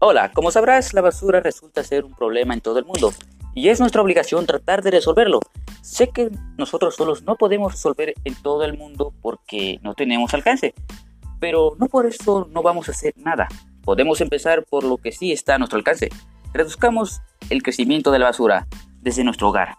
Hola, como sabrás, la basura resulta ser un problema en todo el mundo y es nuestra obligación tratar de resolverlo. Sé que nosotros solos no podemos resolver en todo el mundo porque no tenemos alcance, pero no por eso no vamos a hacer nada. Podemos empezar por lo que sí está a nuestro alcance. Reduzcamos el crecimiento de la basura desde nuestro hogar.